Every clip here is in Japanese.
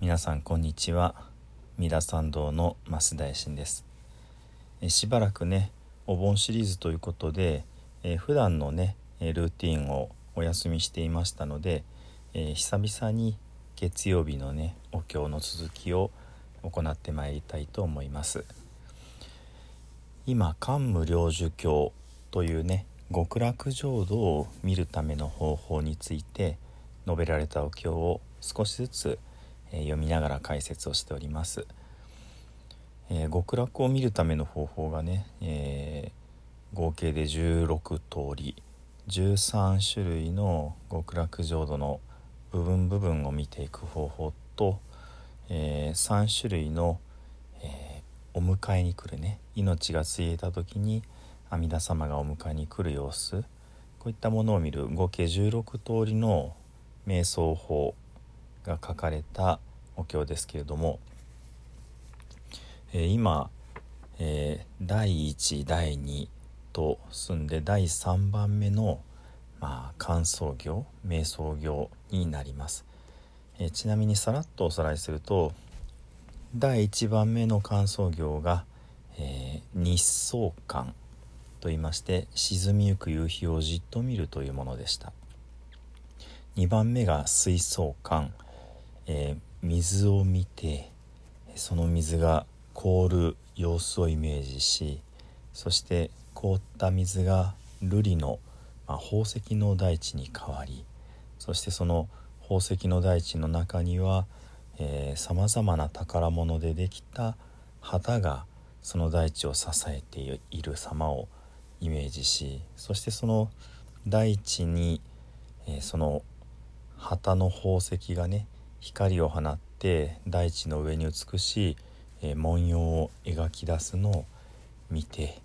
皆さんこんにちは。三田参道の増大臣です。えしばらくねお盆シリーズということで、え、普段のねルーティンをお休みしていましたので、えー、久々に月曜日のねお経の続きを行ってまいりたいと思います。今桓武領寿経というね極楽浄土を見るための方法について述べられたお経を少しずつ、え、読みながら解説をしております、えー、極楽を見るための方法がね、えー、合計で16通り13種類の極楽浄土の部分部分を見ていく方法と、え3種類の、えお迎えに来るね命がついた時に阿弥陀様がお迎えに来る様子こういったものを見る合計16通りの瞑想法。が書かれたお経ですけれども、えー、今、えー、第1第2と進んで第3番目の、まあ、乾燥行瞑想行になります、えー、ちなみにさらっとおさらいすると第1番目の乾燥行が、え日相観と言いまして沈みゆく夕日をじっと見るというものでした。2番目が水槽管、えー、水を見てその水が凍る様子をイメージしそして凍った水が瑠璃の、まあ、宝石の大地に変わりそしてその宝石の大地の中にはさまざまな宝物でできた旗がその大地を支えている様をイメージしそしてその大地に、えー、その旗の宝石がね光を放って大地の上に美しい、えー、文様を描き出すのを見て、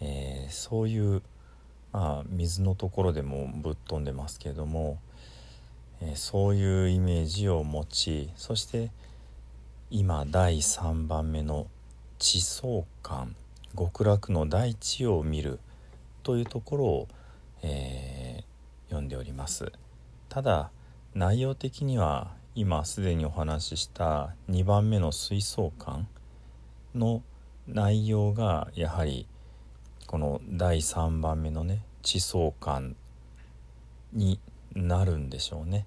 えー、そういう、まあ、水のところでもぶっ飛んでますけれども、えー、そういうイメージを持ちそして今第3番目の地層感極楽の大地を見るというところを、えー、読んでおります。ただ内容的には今すでにお話しした2番目の水槽感の内容がやはりこの第3番目のね地層感になるんでしょうね。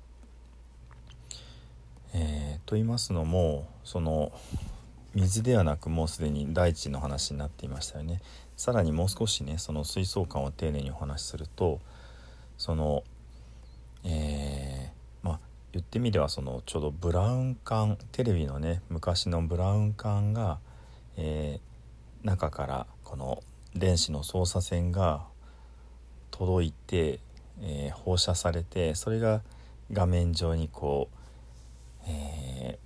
えー、と言いますのもその水ではなくもうすでに大地の話になっていましたよねさらにもう少しねその水槽感を丁寧にお話しするとそのえー、言ってみればそのちょうどブラウン管テレビのね昔のブラウン管が、えー、中からこの電子の操作線が届いて、えー、放射されてそれが画面上にこう、え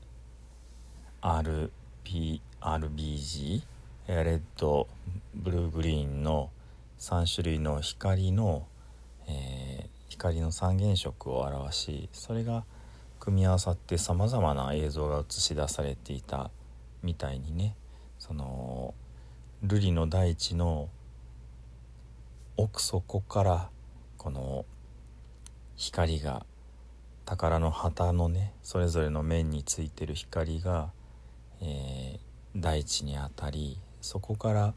ー、RBG レッドブルーグリーンの3種類の光の、えー、光の三原色を表しそれが組み合わさってさまざまな映像が映し出されていたみたいにねその瑠璃の大地の奥底からこの光が宝の旗のねそれぞれの面についてる光がえー、大地にあたりそこから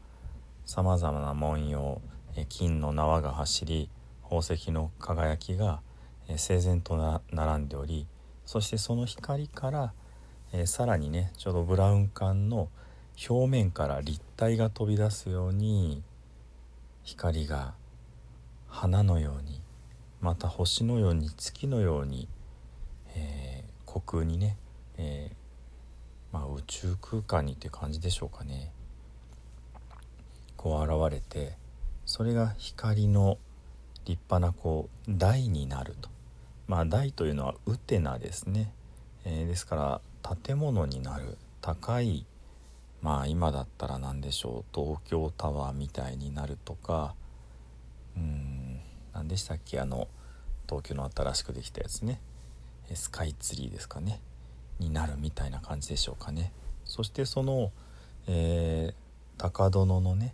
さまざまな文様、えー、金の縄が走り宝石の輝きが、えー、整然と並んでおりそしてその光から、えー、さらにねちょうどブラウン管の表面から立体が飛び出すように光が花のようにまた星のように月のように、えー、虚空にね、えー、まあ、宇宙空間にっていう感じでしょうかね。こう現れてそれが光の立派なこう台になると。まあ台というのはウテナですね、えー、ですから建物になる高いまあ今だったら何でしょう東京タワーみたいになるとかうん何でしたっけあの東京の新しくできたやつね。スカイツリーですかね。になるみたいな感じでしょうかね。そしてその、えー、高殿のね、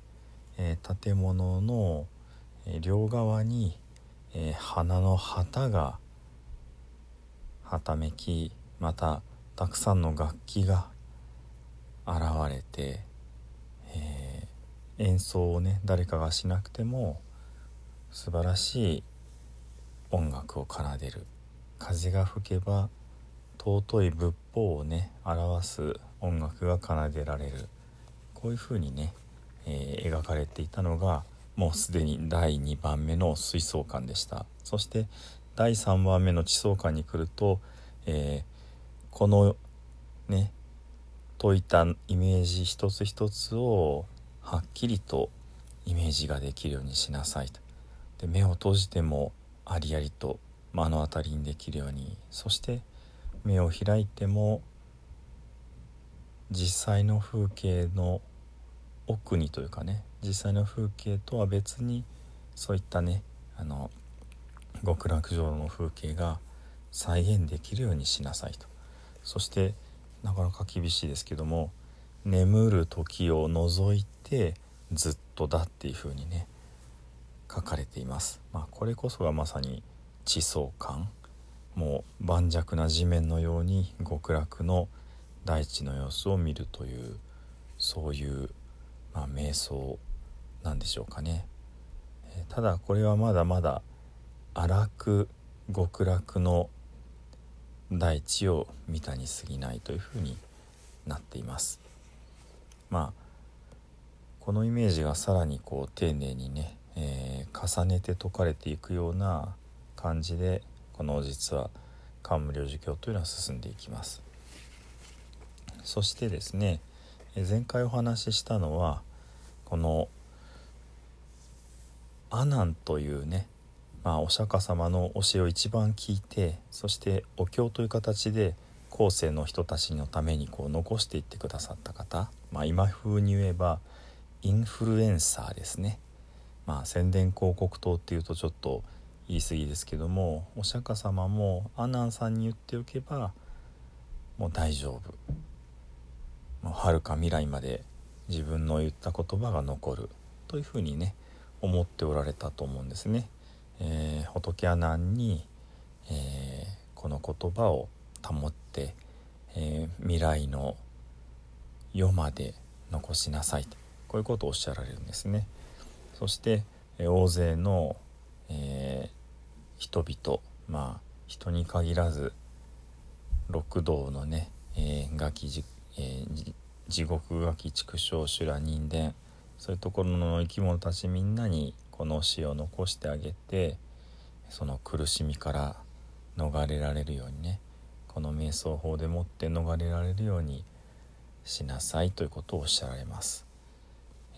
えー、建物の、両側に、え花の旗がはためきまたたくさんの楽器が現れて、えー、演奏をね誰かがしなくても素晴らしい音楽を奏でる。風が吹けば尊い仏法をね表す音楽が奏でられる。こういうふうにね、えー、描かれていたのがもうすでに第2番目の水槽館でした。そして第3番目の地層館に来ると、えー、このね解いたイメージ一つ一つをはっきりとイメージができるようにしなさいと。で目を閉じてもありありと目の当たりにできるように。そして目を開いても実際の風景の奥にというかね実際の風景とは別にそういったねあの極楽浄土の風景が再現できるようにしなさいとそしてなかなか厳しいですけども眠る時を除いてずっとだっていうふうにね書かれています。まあ、これこそがまさに地層感もう盤石な地面のように極楽の大地の様子を見るというそういう、まあ、瞑想なんでしょうかね。えただこれはまだまだ荒く極楽の大地を見たに過ぎないというふうになっています。まあこのイメージがさらにこう丁寧にね、えー、重ねて解かれていくような感じでこの実は漢無量寿経というのは進んでいきます。そしてですね前回お話ししたのはこの阿南というねまあ、お釈迦様の教えを一番聞いてそしてお経という形で後世の人たちのためにこう残していってくださった方、まあ、今風に言えばインフルエンサーですね、まあ、宣伝広告塔っていうとちょっと言い過ぎですけどもお釈迦様も阿南さんに言っておけばもう大丈夫。もう遥か未来まで自分の言った言葉が残る。というふうにね思っておられたと思うんですね。えー、仏阿南に、えー、この言葉を保って、えー、未来の世まで残しなさいとこういうことをおっしゃられるんですね。そして、えー、大勢の、えー、人々まあ人に限らず六道のね、えー、ガキじ、えー、地獄ガキ畜生修羅人間そういうところの生き物たちみんなにこの死を残してあげてその苦しみから逃れられるようにねこの瞑想法でもって逃れられるようにしなさいということをおっしゃられます。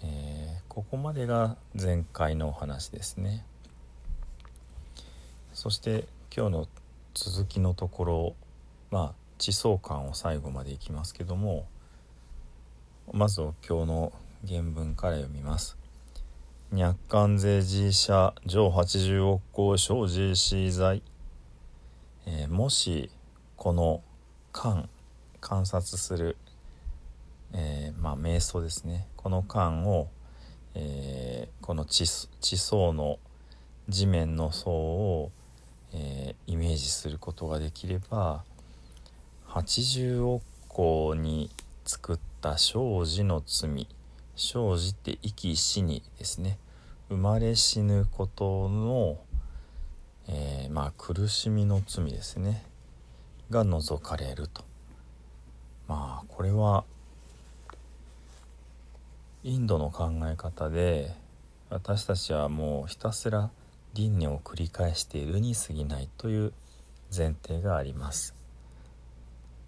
えー、ここまでが前回のお話ですね。そして今日の続きのところまあ地層感を最後までいきますけどもまず今日の原文から読みます。若干税事者上80億個生じ死罪、えー、もしこの観観察する、えー、まあ瞑想ですね。この観を、えー、この地地層の地面の層を、え、イメージすることができれば80億個に作った生じの罪。生じて生き死にですね。生まれ死ぬことの、えー、まあ苦しみの罪ですね。が除かれると。まあこれはインドの考え方で私たちはもうひたすら輪廻を繰り返しているに過ぎないという前提があります。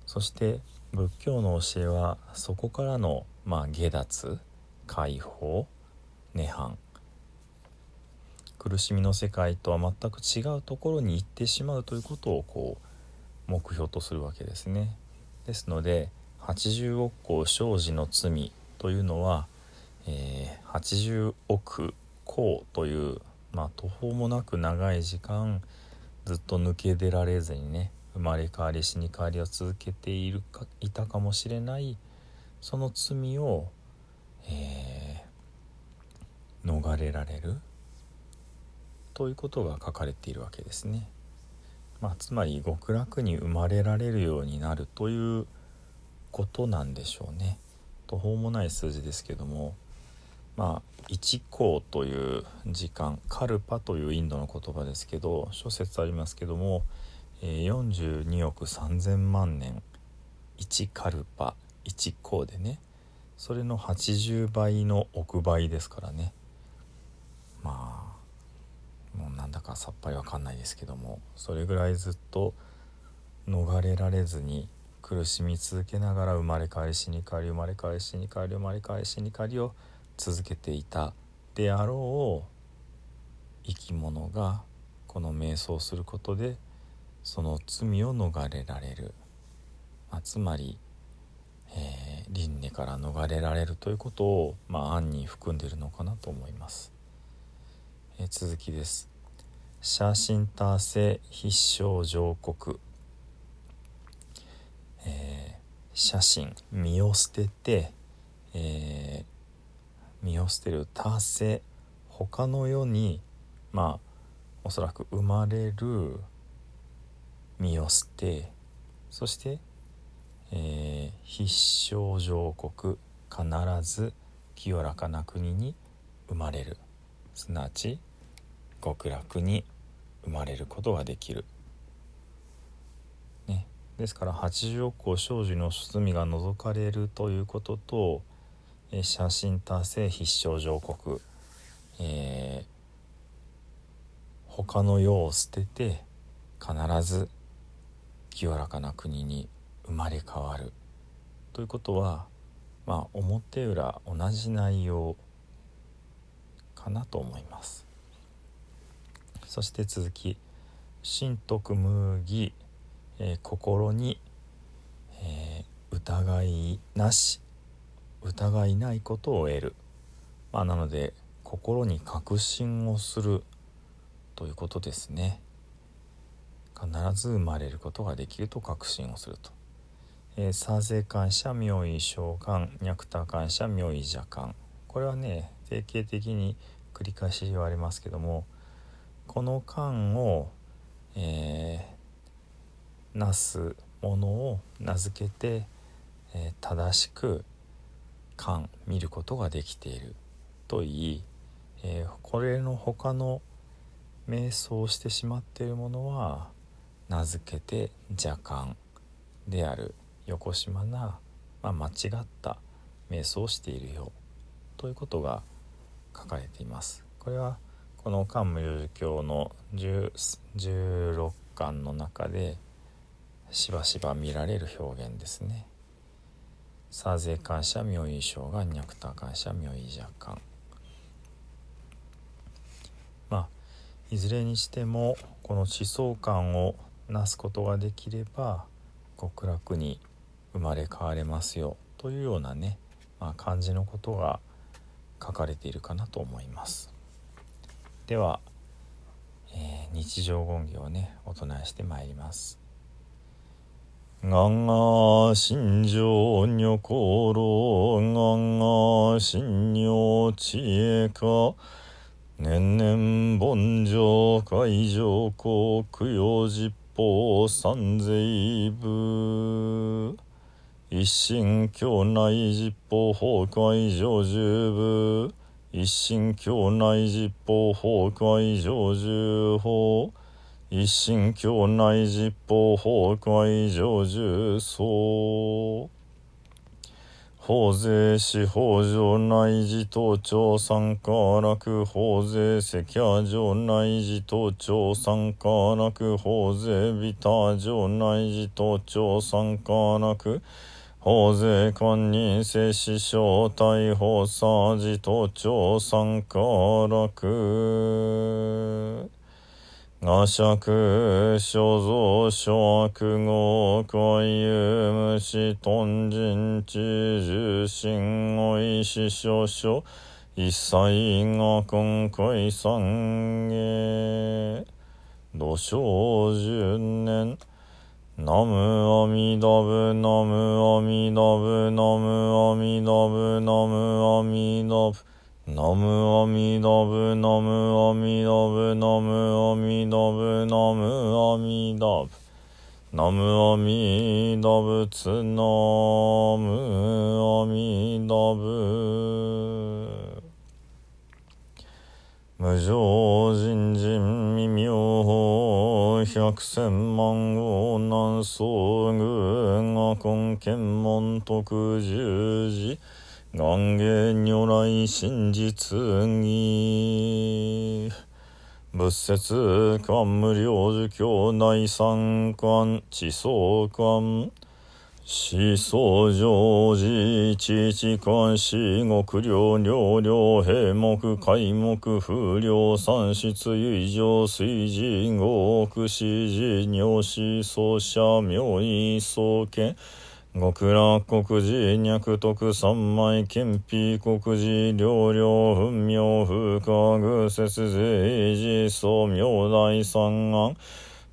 そして仏教の教えはそこからのまあ下脱。解放？涅槃苦しみの世界とは全く違うところに行ってしまうということをこう目標とするわけですね。ですので80億個生じの罪というのは、えー、80億個という、まあ、途方もなく長い時間ずっと抜け出られずにね生まれ変わり死に変わりを続けているかいたかもしれないその罪を、えー、逃れられる？ということが書かれているわけですね。まあ、つまり極楽に生まれられるようになるということなんでしょうね。途方もない数字ですけどもまあ1光という時間カルパというインドの言葉ですけど諸説ありますけども、えー、42億3,000万年1カルパ1光でねそれの80倍の億倍ですからね。まあもうなんだかさっぱりわかんないですけどもそれぐらいずっと逃れられずに苦しみ続けながら生まれ変わり死に変わり生まれ変わり死に変わり生まれ変わり死に変わりを続けていたであろう生き物がこの瞑想することでその罪を逃れられる、まあ、つまり、えー、輪廻から逃れられるということを、まあ、暗に含んでいるのかなと思います。えー、続きです。写真達成必勝上告えー、写真身を捨てて、えー、身を捨てる達成他の世にまあおそらく生まれる身を捨てそして、えー、必勝上国必ず清らかな国に生まれる。すなわち極楽に生まれることができる。ね。ですから80億個生児の罪が除かれるということと、えー、写真達成必勝上国、えー、他の世を捨てて必ず清らかな国に生まれ変わる。ということはまあ表裏同じ内容かなと思います。そして続き「神徳無義えー、心に、えー、疑いなし疑いないことを得る、まあ、なので心に確信をするということですね。必ず生まれることができると確信をすると、えー、サーゼ感謝妙意召喚脈多感謝妙意邪感。これはね定型的に繰り返し言われますけどもこの感を、えー、なすものを名付けて、えー、正しく観見ることができている。といい、えー、これの他の瞑想してしまっているものは名付けて邪観である。横島な、まあ、間違った瞑想をしているよということが書かれています。これはこの「漢無量寿経」の16巻の中でしばしば見られる表現ですね。サーゼ感謝妙意症がニャクタ感謝妙意若干まあいずれにしてもこの思想感をなすことができれば極楽に生まれ変われますよというようなね、まあ、感じのことが書かれているかなと思います。では、えー、日常言語をねお唱えしてまいります。がが心情女心がが心女知恵か年々凡上海上国供実法三税部一心境内実法崩壊上十部一心境内実法崩壊上十法一心境内実法崩壊上重層法税司法上内寺等庁参加楽法税赤夜上内寺等庁参加楽法税ビタ上内寺等庁参加楽法税官人性師匠逮捕サ寺等庁参加楽。我釈所蔵諸悪語怪有無視頓人知重心おいし少々一切が今回三下土生十年。ナムアミダブナムアミダブナムアミダブナムアミダブナムアミダブナムアミダブナムアミダブナムアミダブナムアミダブツナムアミダブ無常人人未妙法百千万号南宋軍が根検門徳十字願言如来真実義。仏説官無量寿教内三官地層官思想常時、父官四国領領領平目開目風量三室唯上水神五億四時尿死奏者妙意創建極楽国寺脈徳三枚憲辟国寺領領分明風化偶節税維持明妙大三案。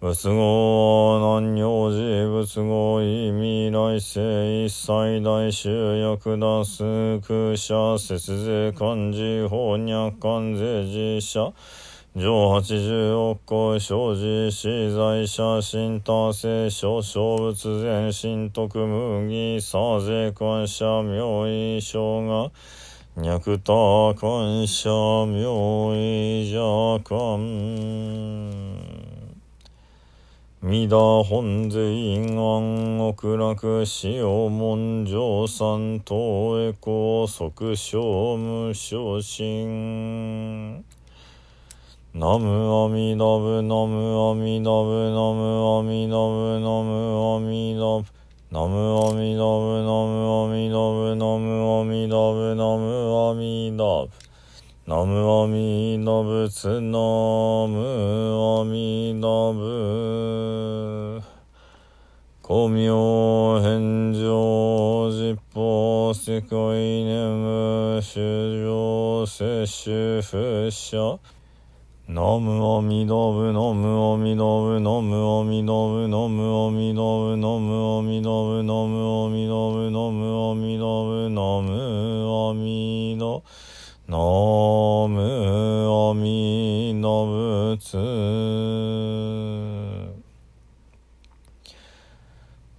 仏語南行寺仏語意味来世一切大衆役脱空者節税漢字翻訳漢税寺社。上八十億個生じ死罪者新多生少小仏前新徳麦さ税官者妙意生が。脈多官者妙意邪官三田本税院安極楽使用文上三等へ高速小無昇進ナムアミダブナムアミダブナムアミダブナムアミダブナムアミダブ。ナムアミダブナムアミダブナムアミダブ。ナムアミダブツナムアミダブ光明返上実法世界念無主上摂取不捨ナムアミダブナムアミダブナムアミダブナムアミダブナムアミダブナムアミダブナムアミダブナムアミダナムアミダブツ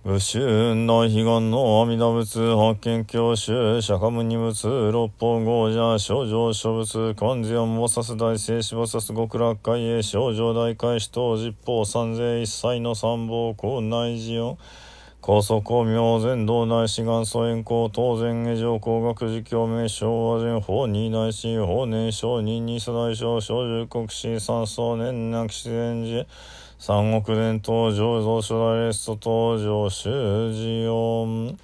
武州大悲願の阿弥陀仏発見教習釈迦牟尼仏六方豪者少女諸仏漢字を菩薩大聖子菩薩極楽会へ少女大開始等十方三世一切の三宝校内寺音高祖公明全道内志願祖円公当然下上工学寺教名昭和人法二大師法年少人二世大小小十国史三層年なき自然寺。三億年登場増初代レスト登場修士音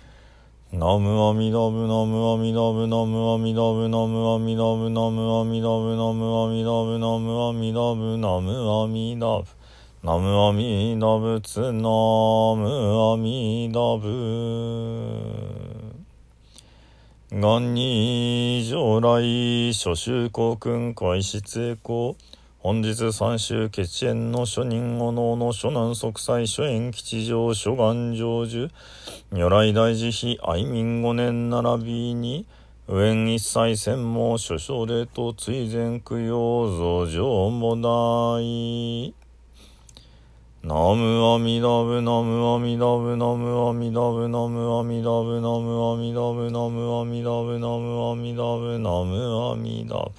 ナムアミダブナムアミダブナムアミダブナムアミダブナムアミダブナムアミダブナムアミダブナムアミダブ。ナムアミダブツナムアミダブ元に上来諸州公君開始成功本日三州決縁の諸人お能の諸南息災諸縁吉祥諸願成就。如来大慈悲愛民五年並びに上縁一切専門諸奨礼と追善供養増上も大ナムアミダブナムアミダブナムアミダブナムアミダブナムアミダブナムアミダブナムアミダブナムアミダブ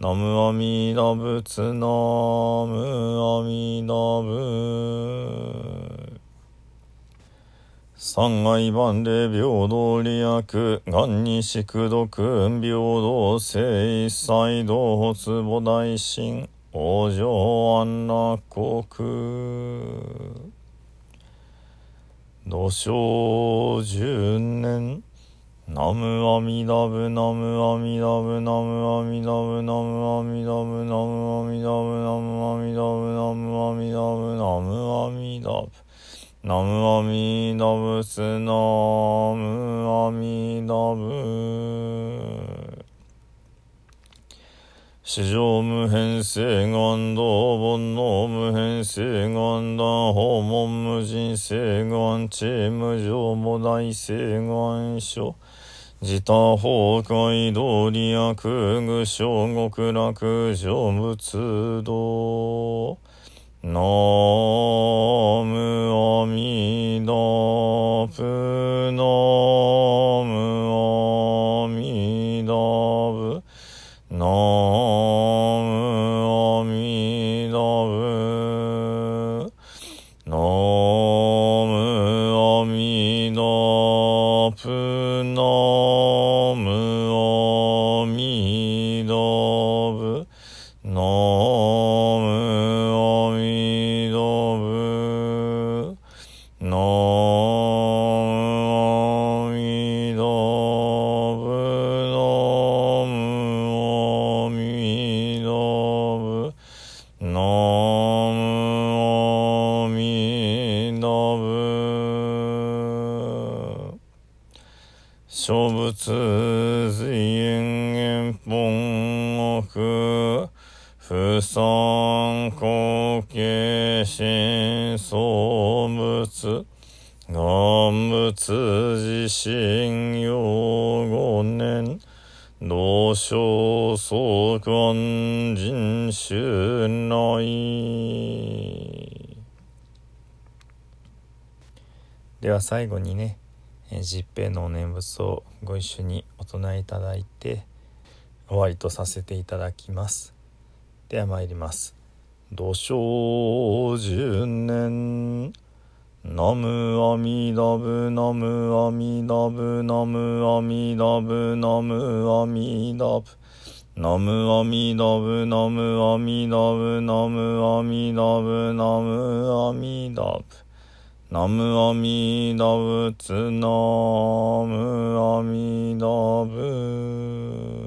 ナムアミダ仏ナムアミダブ三愛万礼平等利益願に宿毒平等性一切同発母大神往生安楽国。土生十年。ナムアミダブナムアミダブナムアミダブナムアミダブナムアミダブナムアミダブナムアミダブナムアミダブナムアミダブスナムアミダブ史上無変性願道煩悩無変性願断訪問無人性願知無常も大性願書。自他崩壊道理悪具小極楽成仏道。ナムアミダプナム同生相関人衆内では最後にねえー十平のお念仏をご一緒にお唱えいただいて終わりとさせていただきます。では参ります。土生十年。ナムアミダブナムアミダブナムアミダブナムアミダブナムアミダブナムアミダブナムアミダブナムアミダブナムアミダブツナムアミダブ